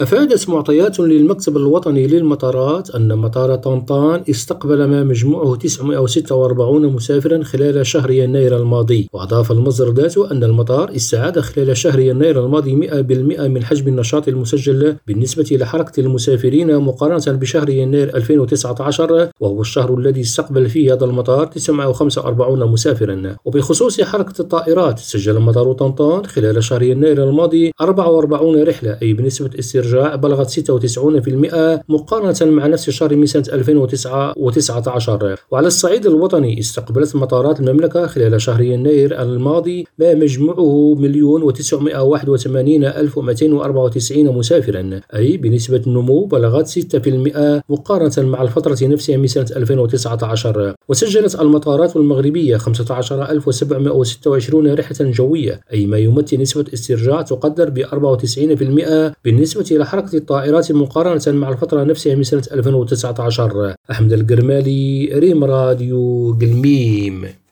أفادت معطيات للمكتب الوطني للمطارات أن مطار طنطان استقبل ما مجموعه 946 مسافرا خلال شهر يناير الماضي. وأضاف المصدر ذاته أن المطار استعاد خلال شهر يناير الماضي 100% من حجم النشاط المسجل بالنسبة لحركة المسافرين مقارنة بشهر يناير 2019 وهو الشهر الذي استقبل فيه هذا المطار 945 مسافرا. وبخصوص حركة الطائرات سجل مطار طنطان خلال شهر يناير الماضي 44 رحلة أي بنسبة استرجاع بلغت 96% مقارنة مع نفس الشهر من سنة 2019 وعلى الصعيد الوطني استقبلت مطارات المملكة خلال شهر يناير الماضي ما مجموعه مليون وتسعمائة واحد وثمانين ألف ومئتين وأربعة وتسعين مسافرا. أي بنسبة نمو بلغت 6% مقارنة مع الفترة نفسها من سنة 2019 وسجلت المطارات المغربية 15726 رحلة جوية. أي ما يمثل نسبة استرجاع تقدر ب 94% بالنسبة إلى حركة الطائرات مقارنة مع الفترة نفسها من سنة 2019 أحمد القرمالي ريم راديو قلميم.